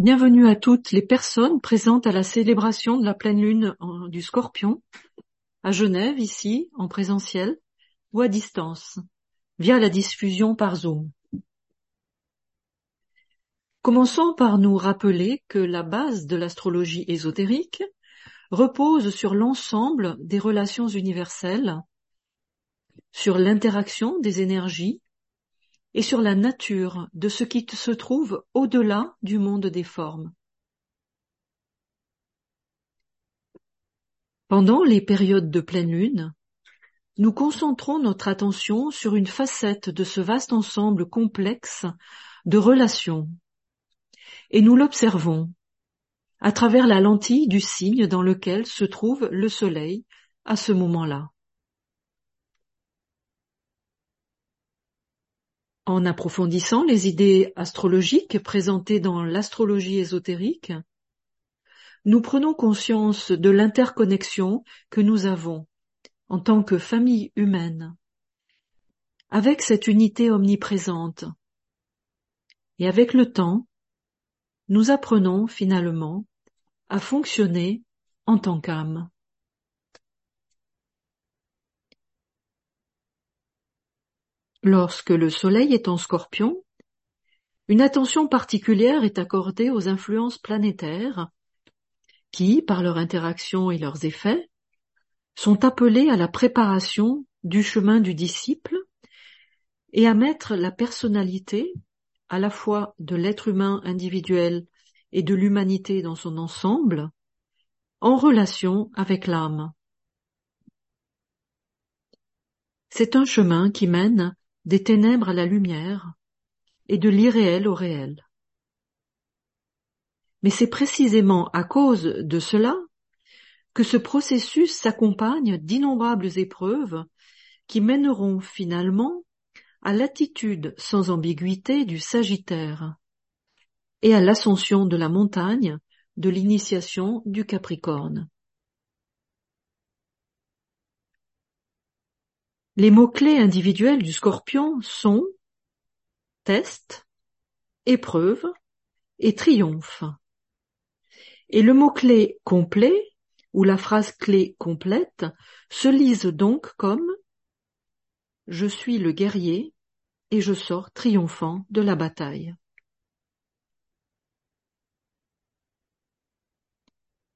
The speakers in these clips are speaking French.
Bienvenue à toutes les personnes présentes à la célébration de la pleine lune du Scorpion, à Genève, ici, en présentiel, ou à distance, via la diffusion par Zoom. Commençons par nous rappeler que la base de l'astrologie ésotérique repose sur l'ensemble des relations universelles, sur l'interaction des énergies et sur la nature de ce qui se trouve au-delà du monde des formes. Pendant les périodes de pleine lune, nous concentrons notre attention sur une facette de ce vaste ensemble complexe de relations et nous l'observons à travers la lentille du signe dans lequel se trouve le soleil à ce moment-là. En approfondissant les idées astrologiques présentées dans l'astrologie ésotérique, nous prenons conscience de l'interconnexion que nous avons en tant que famille humaine avec cette unité omniprésente. Et avec le temps, nous apprenons finalement à fonctionner en tant qu'âme. Lorsque le Soleil est en scorpion, une attention particulière est accordée aux influences planétaires qui, par leur interaction et leurs effets, sont appelés à la préparation du chemin du disciple et à mettre la personnalité à la fois de l'être humain individuel et de l'humanité dans son ensemble en relation avec l'âme. C'est un chemin qui mène des ténèbres à la lumière et de l'irréel au réel. Mais c'est précisément à cause de cela que ce processus s'accompagne d'innombrables épreuves qui mèneront finalement à l'attitude sans ambiguïté du Sagittaire et à l'ascension de la montagne de l'initiation du Capricorne. Les mots-clés individuels du scorpion sont test, épreuve et triomphe. Et le mot-clé complet ou la phrase clé complète se lise donc comme Je suis le guerrier et je sors triomphant de la bataille.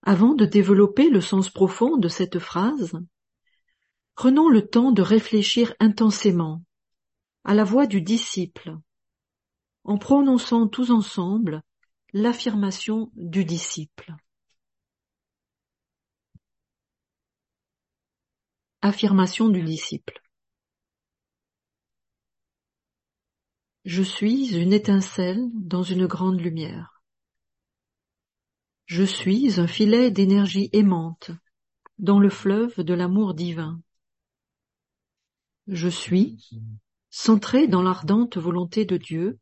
Avant de développer le sens profond de cette phrase, Prenons le temps de réfléchir intensément à la voix du disciple, en prononçant tous ensemble l'affirmation du disciple. Affirmation du disciple. Je suis une étincelle dans une grande lumière. Je suis un filet d'énergie aimante dans le fleuve de l'amour divin. Je suis, centré dans l'ardente volonté de Dieu,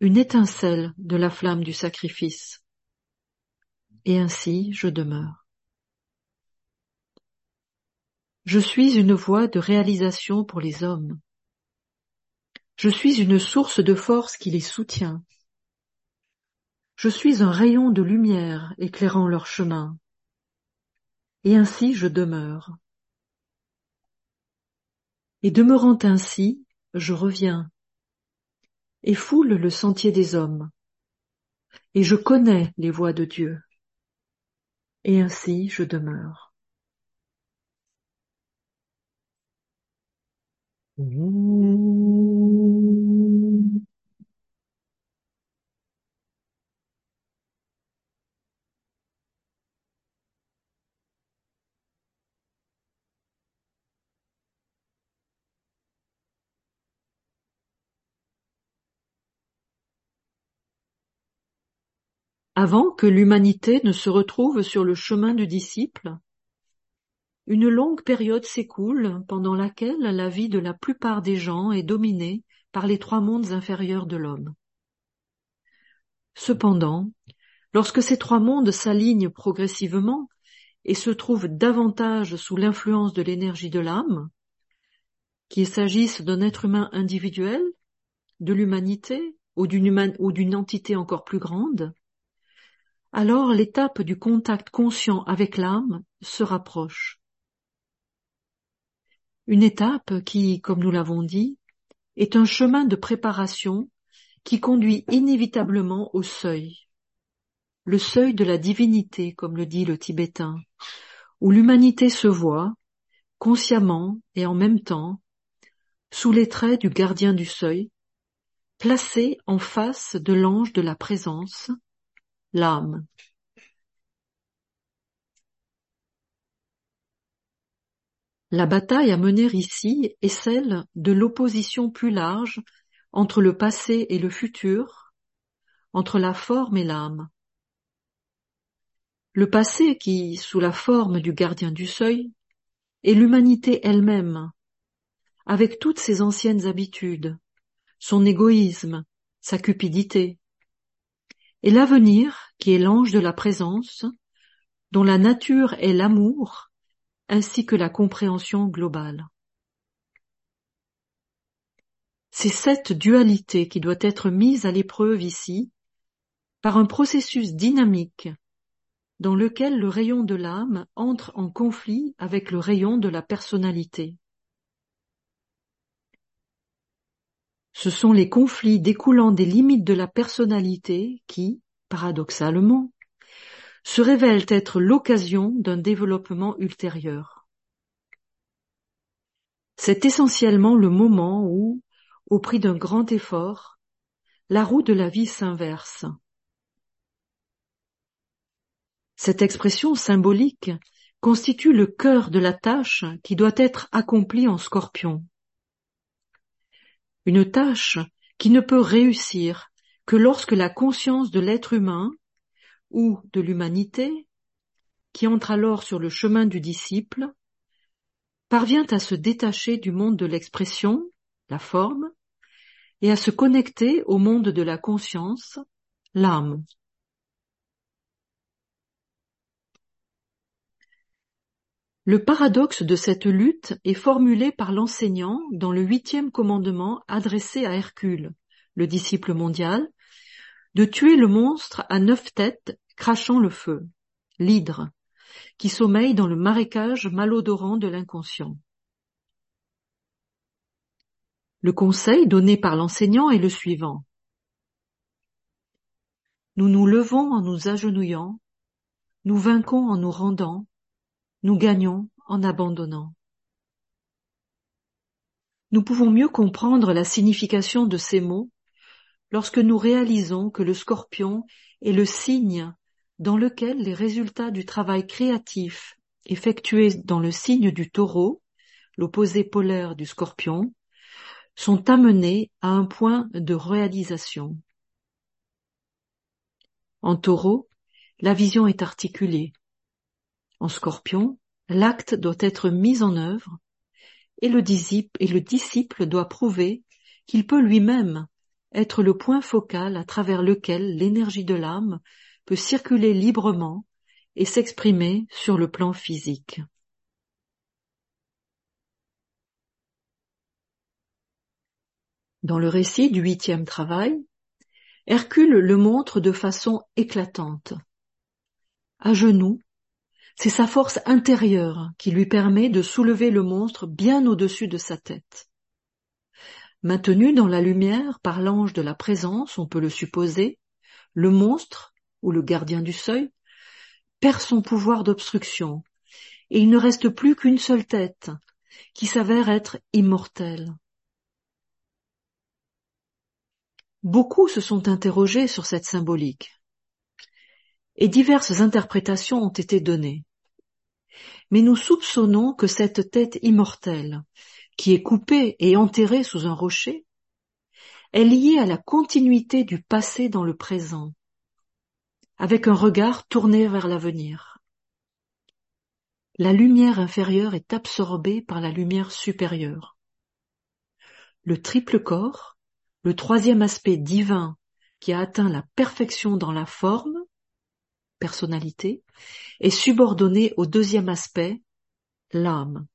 une étincelle de la flamme du sacrifice. Et ainsi je demeure. Je suis une voie de réalisation pour les hommes. Je suis une source de force qui les soutient. Je suis un rayon de lumière éclairant leur chemin. Et ainsi je demeure. Et demeurant ainsi, je reviens et foule le sentier des hommes, et je connais les voies de Dieu, et ainsi je demeure. Avant que l'humanité ne se retrouve sur le chemin du disciple, une longue période s'écoule pendant laquelle la vie de la plupart des gens est dominée par les trois mondes inférieurs de l'homme. Cependant, lorsque ces trois mondes s'alignent progressivement et se trouvent davantage sous l'influence de l'énergie de l'âme, qu'il s'agisse d'un être humain individuel, de l'humanité ou d'une entité encore plus grande, alors l'étape du contact conscient avec l'âme se rapproche. Une étape qui, comme nous l'avons dit, est un chemin de préparation qui conduit inévitablement au seuil. Le seuil de la divinité, comme le dit le tibétain, où l'humanité se voit, consciemment et en même temps, sous les traits du gardien du seuil, placé en face de l'ange de la présence, l'âme. La bataille à mener ici est celle de l'opposition plus large entre le passé et le futur, entre la forme et l'âme. Le passé qui, sous la forme du gardien du seuil, est l'humanité elle-même, avec toutes ses anciennes habitudes, son égoïsme, sa cupidité, et l'avenir qui est l'ange de la présence, dont la nature est l'amour, ainsi que la compréhension globale. C'est cette dualité qui doit être mise à l'épreuve ici par un processus dynamique dans lequel le rayon de l'âme entre en conflit avec le rayon de la personnalité. Ce sont les conflits découlant des limites de la personnalité qui, paradoxalement, se révèlent être l'occasion d'un développement ultérieur. C'est essentiellement le moment où, au prix d'un grand effort, la roue de la vie s'inverse. Cette expression symbolique constitue le cœur de la tâche qui doit être accomplie en scorpion. Une tâche qui ne peut réussir que lorsque la conscience de l'être humain ou de l'humanité, qui entre alors sur le chemin du disciple, parvient à se détacher du monde de l'expression, la forme, et à se connecter au monde de la conscience, l'âme. Le paradoxe de cette lutte est formulé par l'enseignant dans le huitième commandement adressé à Hercule, le disciple mondial, de tuer le monstre à neuf têtes crachant le feu, l'hydre, qui sommeille dans le marécage malodorant de l'inconscient. Le conseil donné par l'enseignant est le suivant. Nous nous levons en nous agenouillant, nous vainquons en nous rendant, nous gagnons en abandonnant. Nous pouvons mieux comprendre la signification de ces mots lorsque nous réalisons que le scorpion est le signe dans lequel les résultats du travail créatif effectué dans le signe du taureau, l'opposé polaire du scorpion, sont amenés à un point de réalisation. En taureau, la vision est articulée. En scorpion, l'acte doit être mis en œuvre et le disciple, doit prouver qu'il peut lui-même être le point focal à travers lequel l'énergie de l'âme peut circuler librement et s'exprimer sur le plan physique. Dans le récit du huitième travail, Hercule le montre de façon éclatante. À genoux, c'est sa force intérieure qui lui permet de soulever le monstre bien au-dessus de sa tête. Maintenu dans la lumière par l'ange de la présence, on peut le supposer, le monstre, ou le gardien du seuil, perd son pouvoir d'obstruction, et il ne reste plus qu'une seule tête, qui s'avère être immortelle. Beaucoup se sont interrogés sur cette symbolique, et diverses interprétations ont été données. Mais nous soupçonnons que cette tête immortelle, qui est coupée et enterrée sous un rocher, est liée à la continuité du passé dans le présent, avec un regard tourné vers l'avenir. La lumière inférieure est absorbée par la lumière supérieure. Le triple corps, le troisième aspect divin qui a atteint la perfection dans la forme, personnalité, est subordonné au deuxième aspect, l'âme.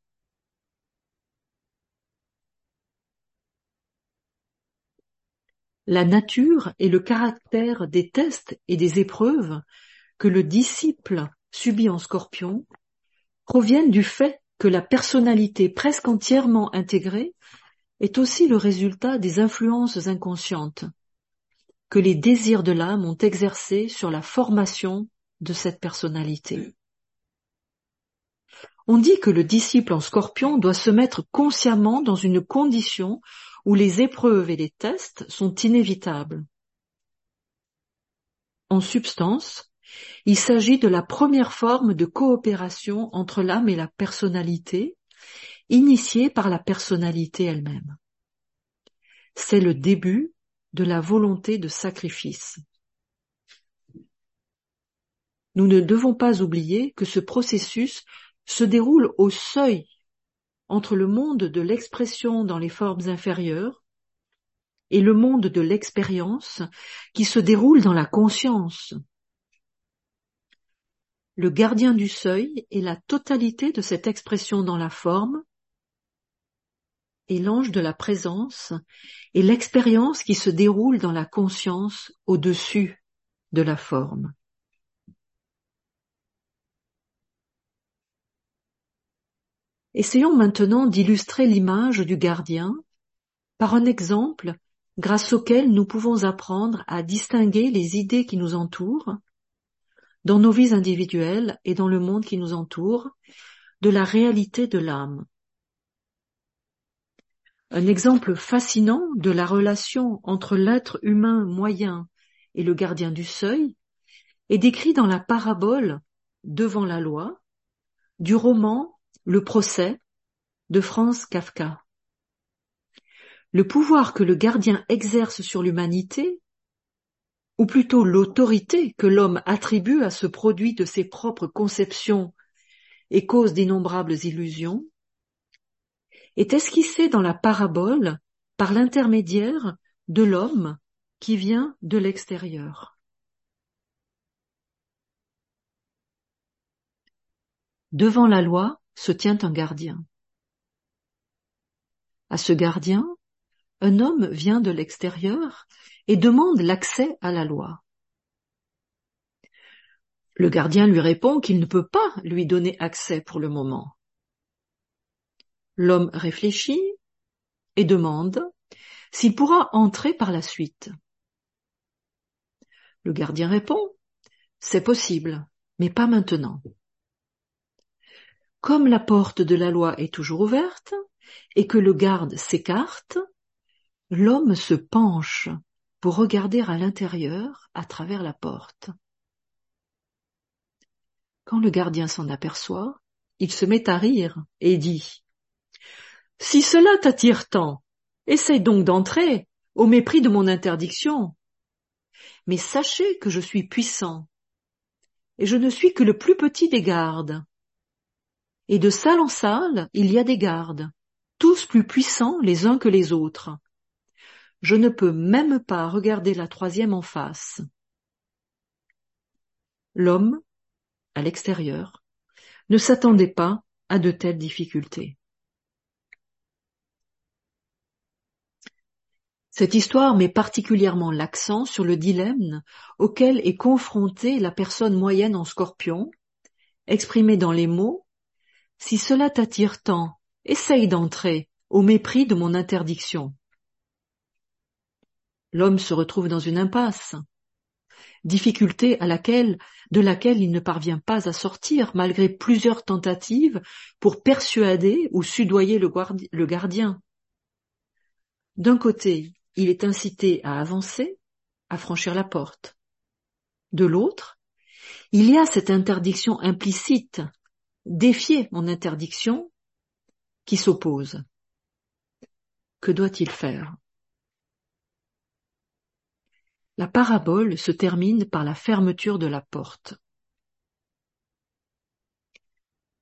La nature et le caractère des tests et des épreuves que le disciple subit en scorpion proviennent du fait que la personnalité presque entièrement intégrée est aussi le résultat des influences inconscientes que les désirs de l'âme ont exercées sur la formation de cette personnalité. On dit que le disciple en scorpion doit se mettre consciemment dans une condition où les épreuves et les tests sont inévitables. En substance, il s'agit de la première forme de coopération entre l'âme et la personnalité, initiée par la personnalité elle-même. C'est le début de la volonté de sacrifice. Nous ne devons pas oublier que ce processus se déroule au seuil entre le monde de l'expression dans les formes inférieures et le monde de l'expérience qui se déroule dans la conscience. Le gardien du seuil est la totalité de cette expression dans la forme et l'ange de la présence est l'expérience qui se déroule dans la conscience au-dessus de la forme. Essayons maintenant d'illustrer l'image du gardien par un exemple grâce auquel nous pouvons apprendre à distinguer les idées qui nous entourent dans nos vies individuelles et dans le monde qui nous entoure de la réalité de l'âme. Un exemple fascinant de la relation entre l'être humain moyen et le gardien du seuil est décrit dans la parabole Devant la loi du roman le procès de Franz Kafka. Le pouvoir que le gardien exerce sur l'humanité, ou plutôt l'autorité que l'homme attribue à ce produit de ses propres conceptions et cause d'innombrables illusions, est esquissé dans la parabole par l'intermédiaire de l'homme qui vient de l'extérieur. Devant la loi, se tient un gardien. À ce gardien, un homme vient de l'extérieur et demande l'accès à la loi. Le gardien lui répond qu'il ne peut pas lui donner accès pour le moment. L'homme réfléchit et demande s'il pourra entrer par la suite. Le gardien répond, c'est possible, mais pas maintenant. Comme la porte de la loi est toujours ouverte et que le garde s'écarte, l'homme se penche pour regarder à l'intérieur à travers la porte. Quand le gardien s'en aperçoit, il se met à rire et dit Si cela t'attire tant, essaye donc d'entrer, au mépris de mon interdiction. Mais sachez que je suis puissant, et je ne suis que le plus petit des gardes et de salle en salle il y a des gardes, tous plus puissants les uns que les autres. Je ne peux même pas regarder la troisième en face. L'homme, à l'extérieur, ne s'attendait pas à de telles difficultés. Cette histoire met particulièrement l'accent sur le dilemme auquel est confrontée la personne moyenne en scorpion, exprimé dans les mots si cela t'attire tant, essaye d'entrer, au mépris de mon interdiction. L'homme se retrouve dans une impasse, difficulté à laquelle, de laquelle il ne parvient pas à sortir malgré plusieurs tentatives pour persuader ou sudoyer le, le gardien. D'un côté, il est incité à avancer, à franchir la porte. De l'autre, il y a cette interdiction implicite défier mon interdiction qui s'oppose. Que doit-il faire? La parabole se termine par la fermeture de la porte.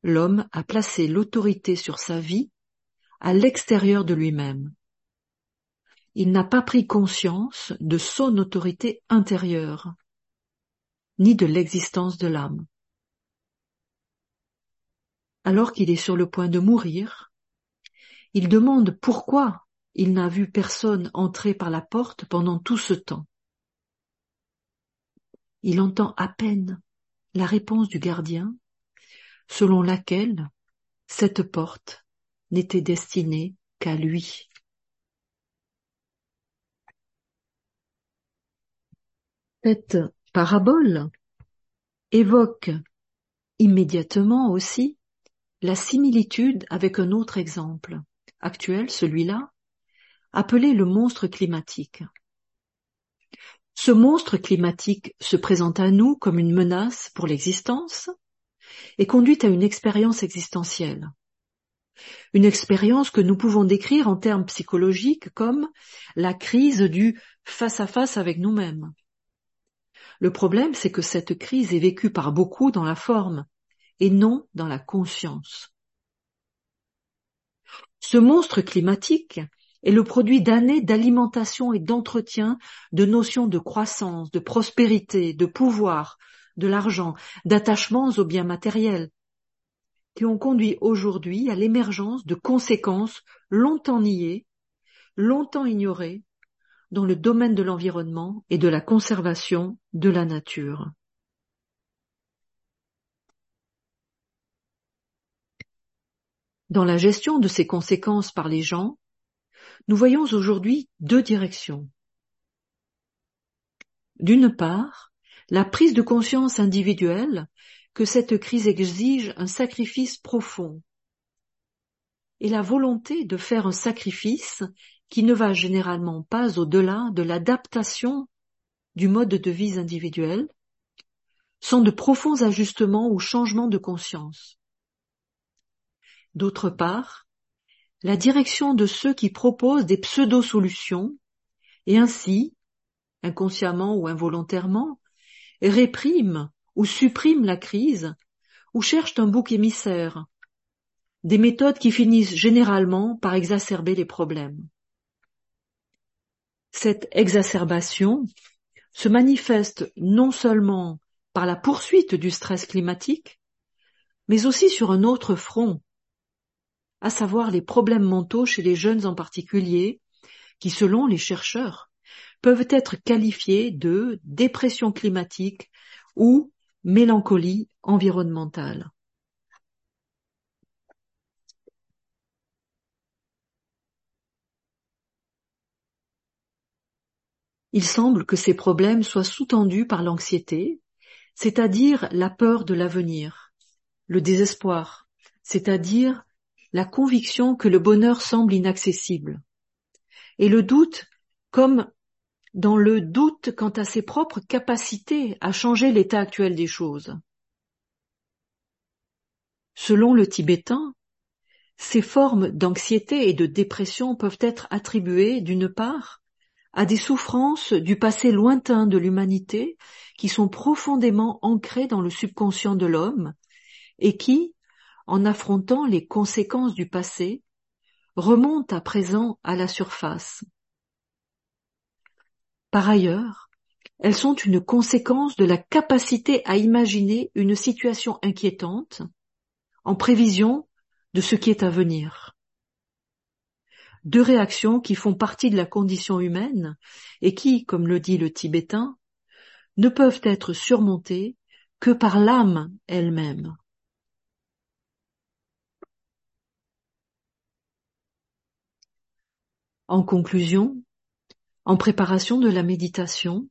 L'homme a placé l'autorité sur sa vie à l'extérieur de lui-même. Il n'a pas pris conscience de son autorité intérieure, ni de l'existence de l'âme alors qu'il est sur le point de mourir, il demande pourquoi il n'a vu personne entrer par la porte pendant tout ce temps. Il entend à peine la réponse du gardien, selon laquelle cette porte n'était destinée qu'à lui. Cette parabole évoque immédiatement aussi la similitude avec un autre exemple actuel, celui-là, appelé le monstre climatique. Ce monstre climatique se présente à nous comme une menace pour l'existence et conduit à une expérience existentielle. Une expérience que nous pouvons décrire en termes psychologiques comme la crise du face à face avec nous-mêmes. Le problème, c'est que cette crise est vécue par beaucoup dans la forme et non dans la conscience. Ce monstre climatique est le produit d'années d'alimentation et d'entretien de notions de croissance, de prospérité, de pouvoir, de l'argent, d'attachements aux biens matériels, qui ont conduit aujourd'hui à l'émergence de conséquences longtemps niées, longtemps ignorées, dans le domaine de l'environnement et de la conservation de la nature. Dans la gestion de ces conséquences par les gens, nous voyons aujourd'hui deux directions. D'une part, la prise de conscience individuelle que cette crise exige un sacrifice profond et la volonté de faire un sacrifice qui ne va généralement pas au-delà de l'adaptation du mode de vie individuel, sont de profonds ajustements ou changements de conscience. D'autre part, la direction de ceux qui proposent des pseudo-solutions et ainsi, inconsciemment ou involontairement, répriment ou suppriment la crise ou cherchent un bouc émissaire, des méthodes qui finissent généralement par exacerber les problèmes. Cette exacerbation se manifeste non seulement par la poursuite du stress climatique, mais aussi sur un autre front, à savoir les problèmes mentaux chez les jeunes en particulier, qui selon les chercheurs peuvent être qualifiés de dépression climatique ou mélancolie environnementale. Il semble que ces problèmes soient sous-tendus par l'anxiété, c'est-à-dire la peur de l'avenir, le désespoir, c'est-à-dire la conviction que le bonheur semble inaccessible, et le doute comme dans le doute quant à ses propres capacités à changer l'état actuel des choses. Selon le tibétain, ces formes d'anxiété et de dépression peuvent être attribuées, d'une part, à des souffrances du passé lointain de l'humanité qui sont profondément ancrées dans le subconscient de l'homme et qui, en affrontant les conséquences du passé, remonte à présent à la surface. Par ailleurs, elles sont une conséquence de la capacité à imaginer une situation inquiétante en prévision de ce qui est à venir. Deux réactions qui font partie de la condition humaine et qui, comme le dit le tibétain, ne peuvent être surmontées que par l'âme elle-même. En conclusion, en préparation de la méditation,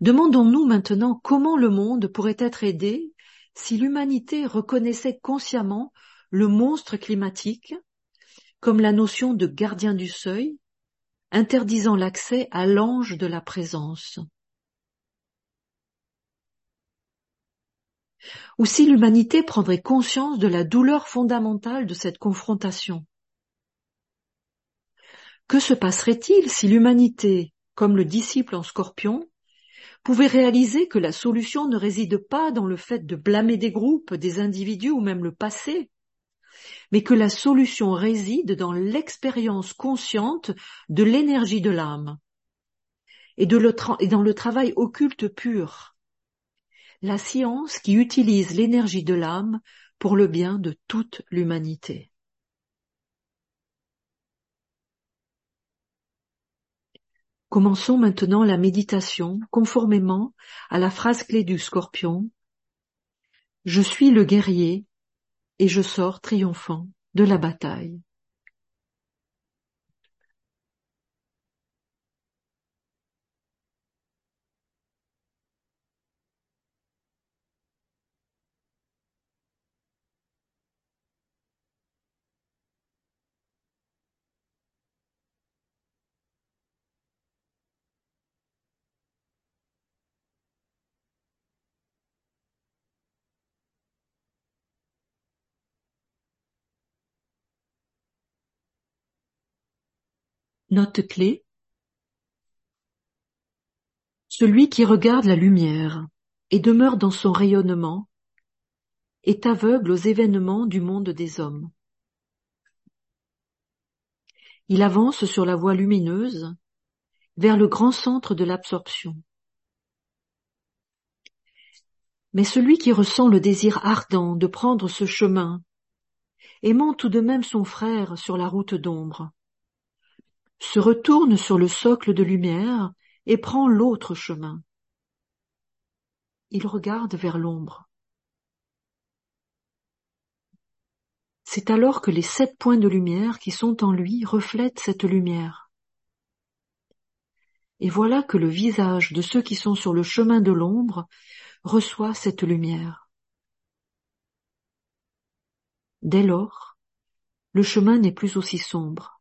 demandons-nous maintenant comment le monde pourrait être aidé si l'humanité reconnaissait consciemment le monstre climatique comme la notion de gardien du seuil, interdisant l'accès à l'ange de la présence. Ou si l'humanité prendrait conscience de la douleur fondamentale de cette confrontation. Que se passerait-il si l'humanité, comme le disciple en scorpion, pouvait réaliser que la solution ne réside pas dans le fait de blâmer des groupes, des individus ou même le passé, mais que la solution réside dans l'expérience consciente de l'énergie de l'âme et, et dans le travail occulte pur, la science qui utilise l'énergie de l'âme pour le bien de toute l'humanité. Commençons maintenant la méditation conformément à la phrase clé du scorpion. Je suis le guerrier et je sors triomphant de la bataille. Note clé. Celui qui regarde la lumière et demeure dans son rayonnement est aveugle aux événements du monde des hommes. Il avance sur la voie lumineuse vers le grand centre de l'absorption. Mais celui qui ressent le désir ardent de prendre ce chemin, aimant tout de même son frère sur la route d'ombre, se retourne sur le socle de lumière et prend l'autre chemin. Il regarde vers l'ombre. C'est alors que les sept points de lumière qui sont en lui reflètent cette lumière. Et voilà que le visage de ceux qui sont sur le chemin de l'ombre reçoit cette lumière. Dès lors, le chemin n'est plus aussi sombre.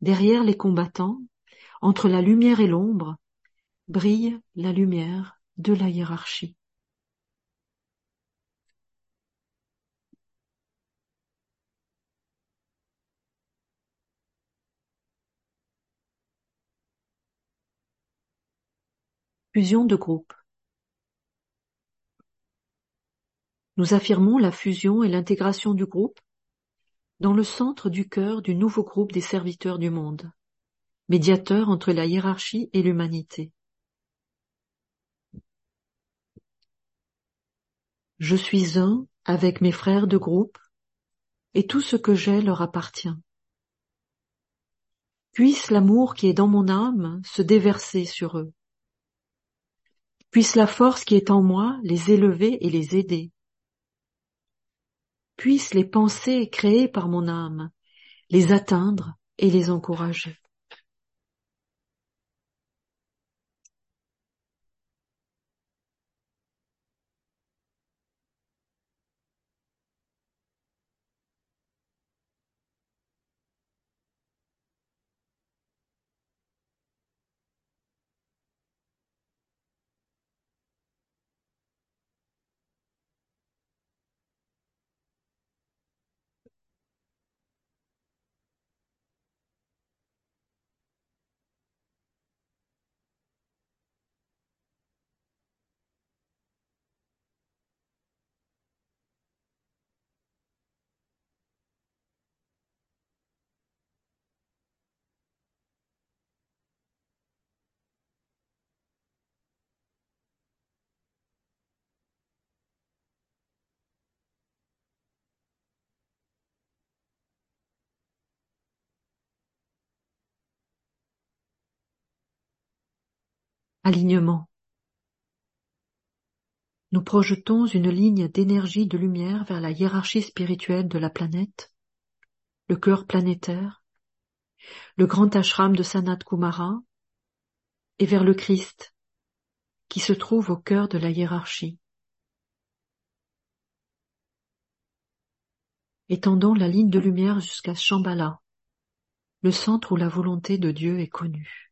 Derrière les combattants, entre la lumière et l'ombre, brille la lumière de la hiérarchie. Fusion de groupe. Nous affirmons la fusion et l'intégration du groupe dans le centre du cœur du nouveau groupe des serviteurs du monde, médiateur entre la hiérarchie et l'humanité. Je suis un avec mes frères de groupe, et tout ce que j'ai leur appartient. Puisse l'amour qui est dans mon âme se déverser sur eux. Puisse la force qui est en moi les élever et les aider puissent les pensées créées par mon âme les atteindre et les encourager. Alignement. Nous projetons une ligne d'énergie de lumière vers la hiérarchie spirituelle de la planète, le cœur planétaire, le grand ashram de Sanat Kumara et vers le Christ qui se trouve au cœur de la hiérarchie. Étendons la ligne de lumière jusqu'à Shambhala, le centre où la volonté de Dieu est connue.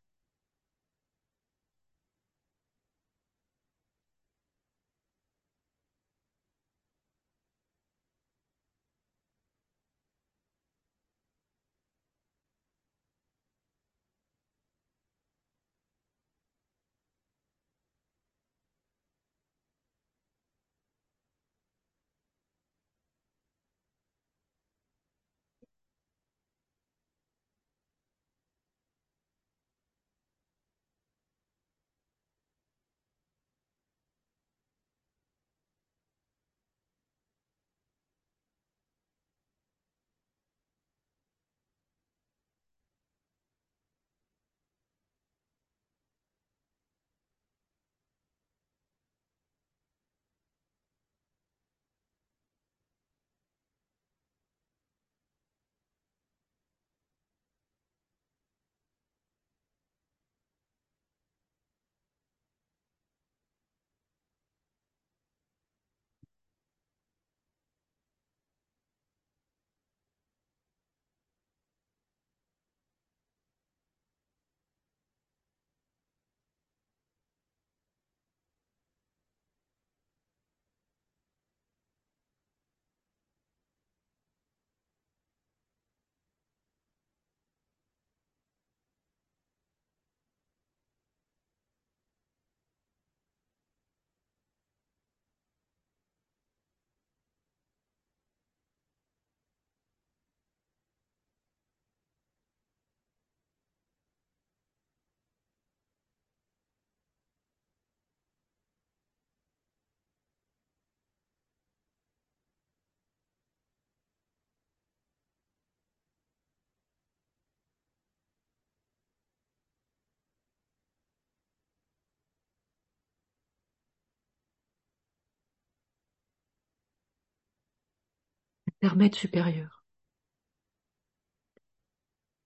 Hermète supérieur.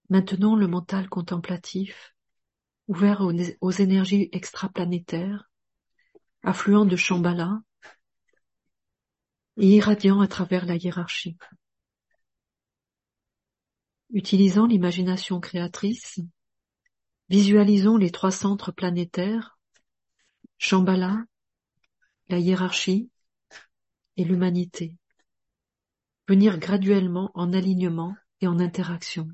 Maintenant le mental contemplatif, ouvert aux, aux énergies extraplanétaires, affluent de Shambhala et irradiant à travers la hiérarchie. Utilisant l'imagination créatrice, visualisons les trois centres planétaires, Shambhala, la hiérarchie et l'humanité, venir graduellement en alignement et en interaction.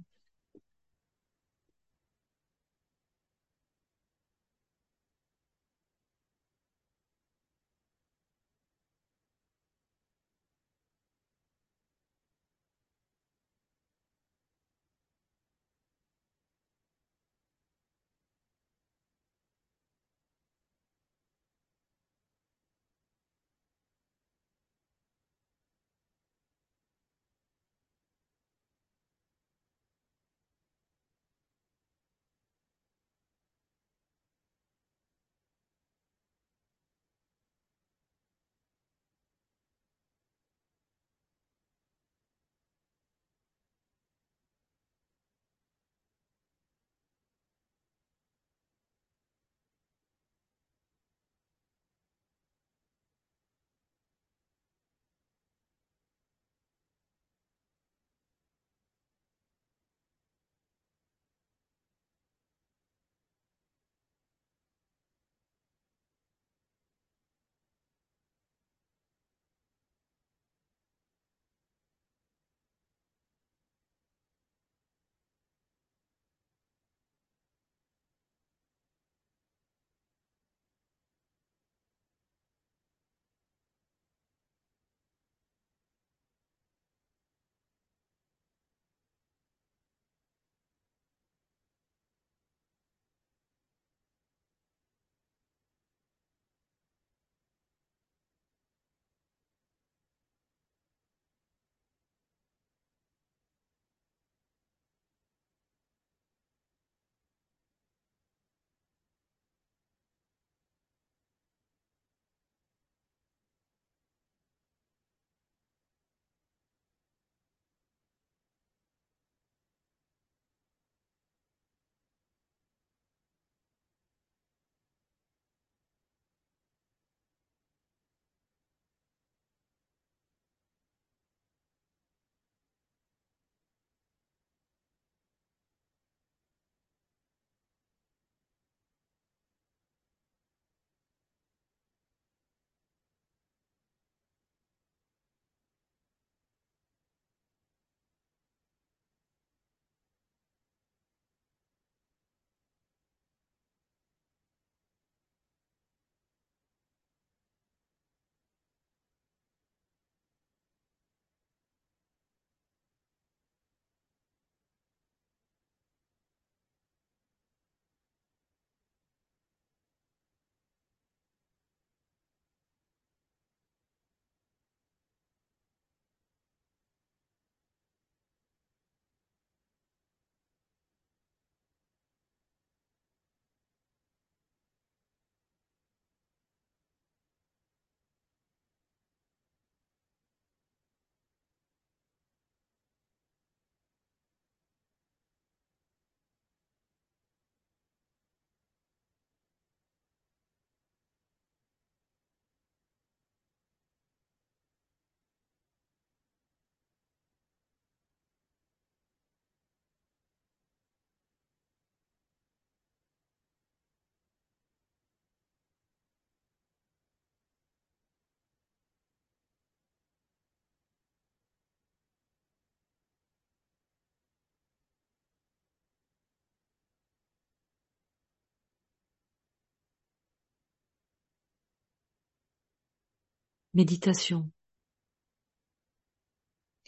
Méditation.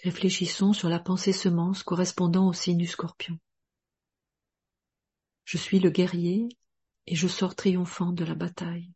Réfléchissons sur la pensée semence correspondant au signe scorpion. Je suis le guerrier et je sors triomphant de la bataille.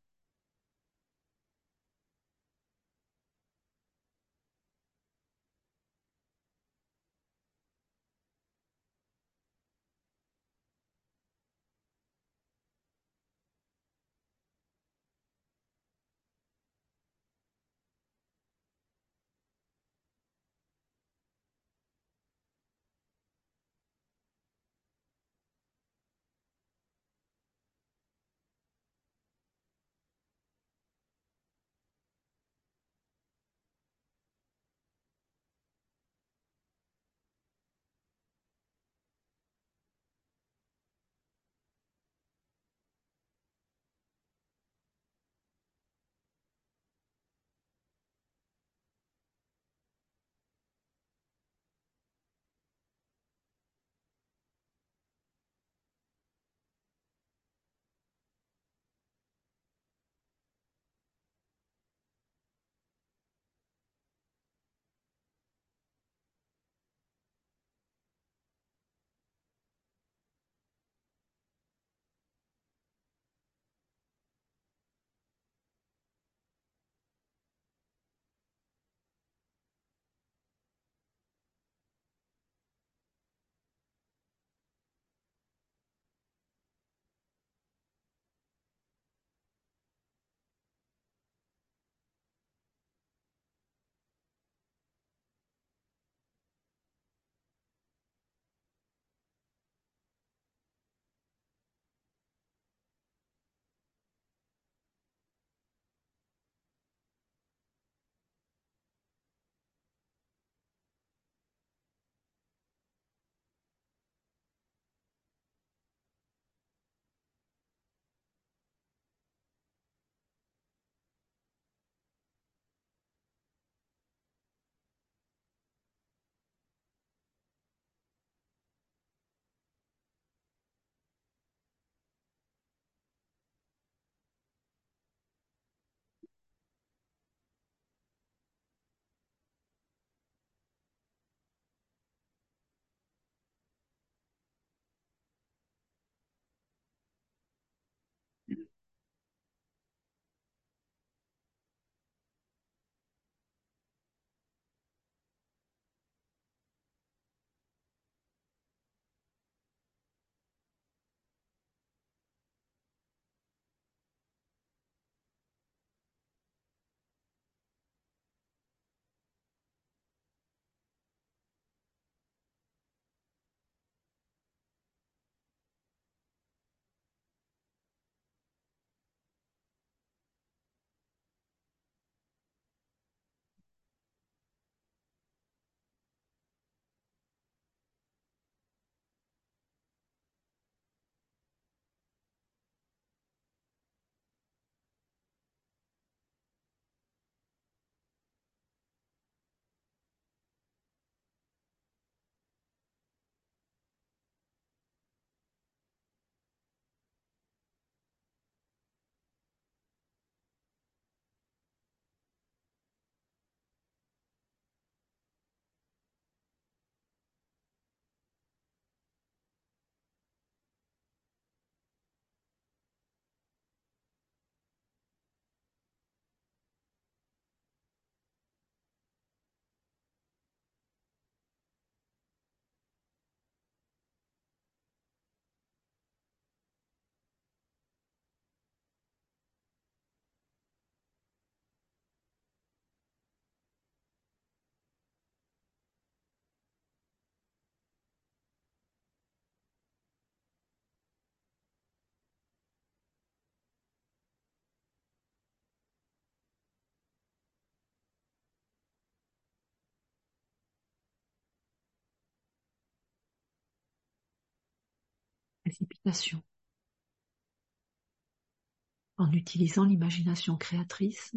En utilisant l'imagination créatrice,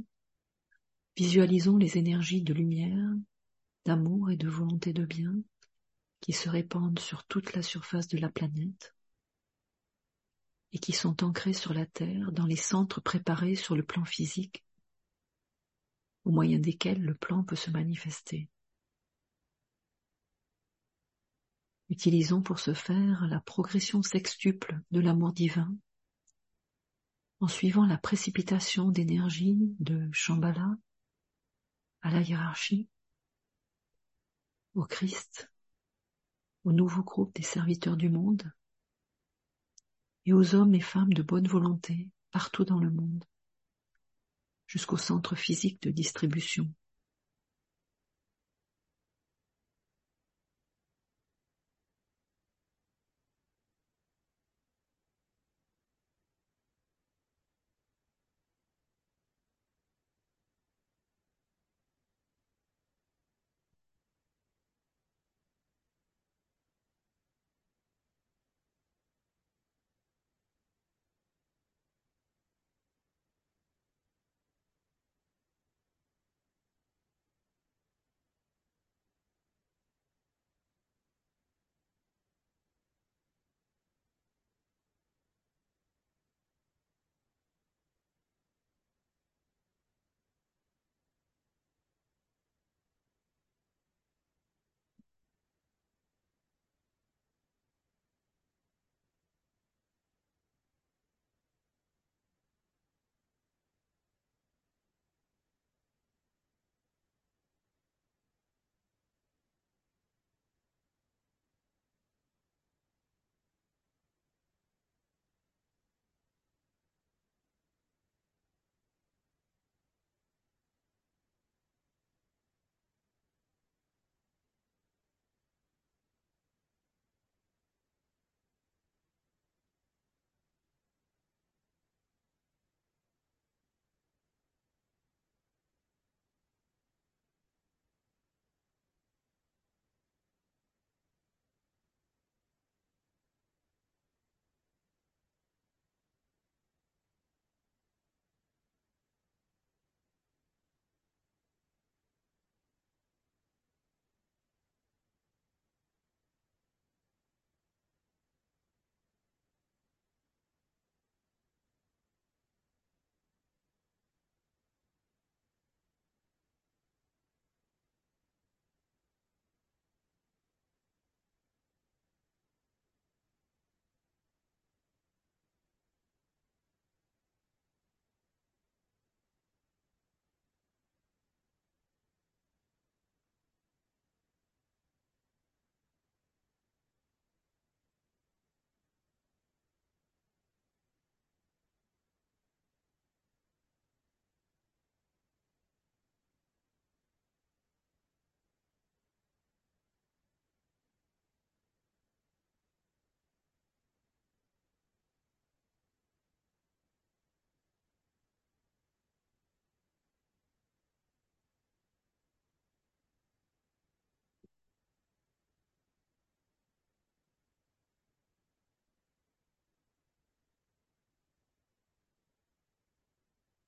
visualisons les énergies de lumière, d'amour et de volonté de bien qui se répandent sur toute la surface de la planète et qui sont ancrées sur la Terre dans les centres préparés sur le plan physique au moyen desquels le plan peut se manifester. Utilisons pour ce faire la progression sextuple de l'amour divin en suivant la précipitation d'énergie de Shambhala à la hiérarchie, au Christ, au nouveau groupe des serviteurs du monde et aux hommes et femmes de bonne volonté partout dans le monde, jusqu'au centre physique de distribution.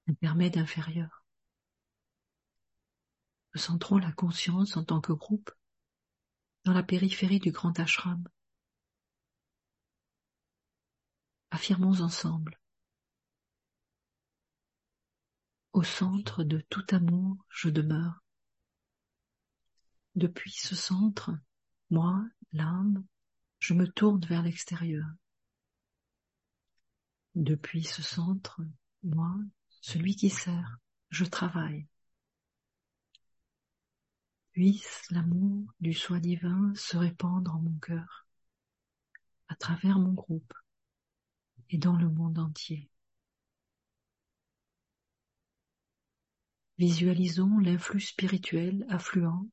Intermède inférieur. Nous centrons la conscience en tant que groupe dans la périphérie du grand ashram. Affirmons ensemble. Au centre de tout amour, je demeure. Depuis ce centre, moi, l'âme, je me tourne vers l'extérieur. Depuis ce centre, moi, celui qui sert, je travaille. Puisse l'amour du soi divin se répandre en mon cœur, à travers mon groupe et dans le monde entier. Visualisons l'influx spirituel affluent,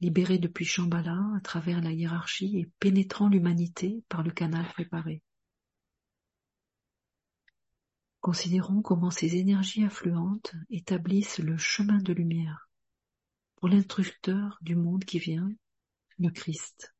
libéré depuis Shambhala à travers la hiérarchie et pénétrant l'humanité par le canal préparé. Considérons comment ces énergies affluentes établissent le chemin de lumière pour l'instructeur du monde qui vient, le Christ.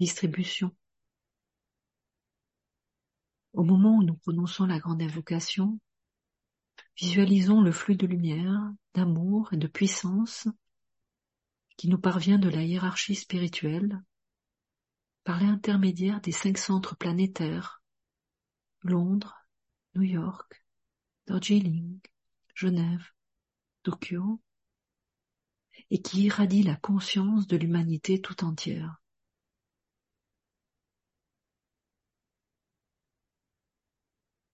Distribution. Au moment où nous prononçons la grande invocation, visualisons le flux de lumière, d'amour et de puissance qui nous parvient de la hiérarchie spirituelle par l'intermédiaire des cinq centres planétaires Londres, New York, Darjeeling, Genève, Tokyo, et qui irradie la conscience de l'humanité tout entière.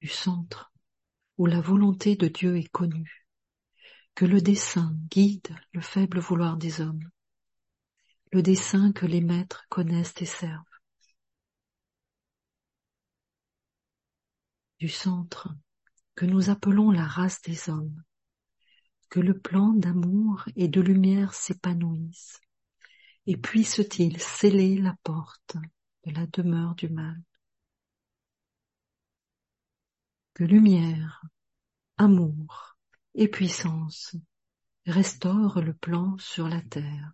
Du centre où la volonté de Dieu est connue, que le dessein guide le faible vouloir des hommes, le dessein que les maîtres connaissent et servent. Du centre que nous appelons la race des hommes, que le plan d'amour et de lumière s'épanouisse, et puisse-t-il sceller la porte de la demeure du mal. Que lumière, amour et puissance restaurent le plan sur la terre.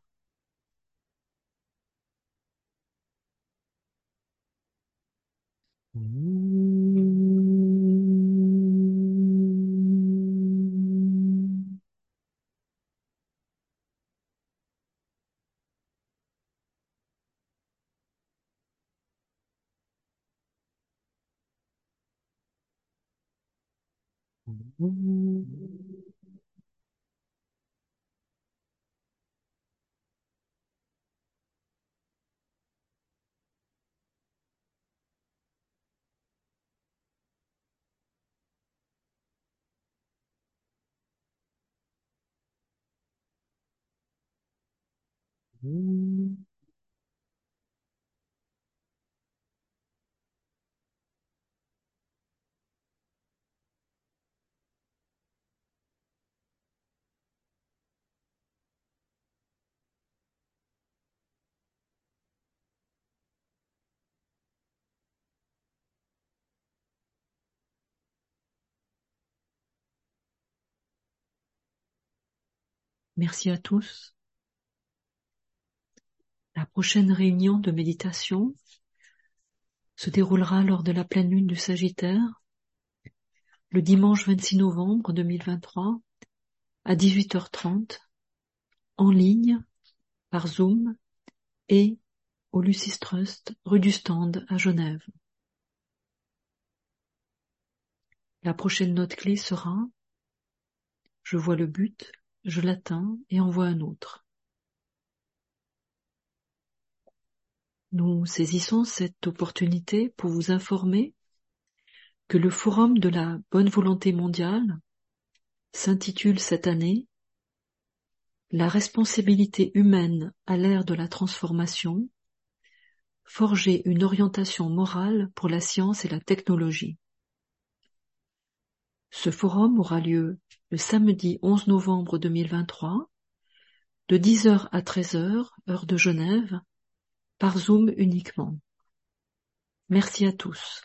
Merci à tous. La prochaine réunion de méditation se déroulera lors de la pleine lune du Sagittaire, le dimanche 26 novembre 2023 à 18h30, en ligne, par Zoom et au Lucis Trust, rue du Stand à Genève. La prochaine note clé sera Je vois le but, je l'atteins et envoie un autre. Nous saisissons cette opportunité pour vous informer que le Forum de la bonne volonté mondiale s'intitule cette année La responsabilité humaine à l'ère de la transformation, forger une orientation morale pour la science et la technologie. Ce forum aura lieu le samedi 11 novembre 2023 de 10h à 13h, heure de Genève, par Zoom uniquement. Merci à tous.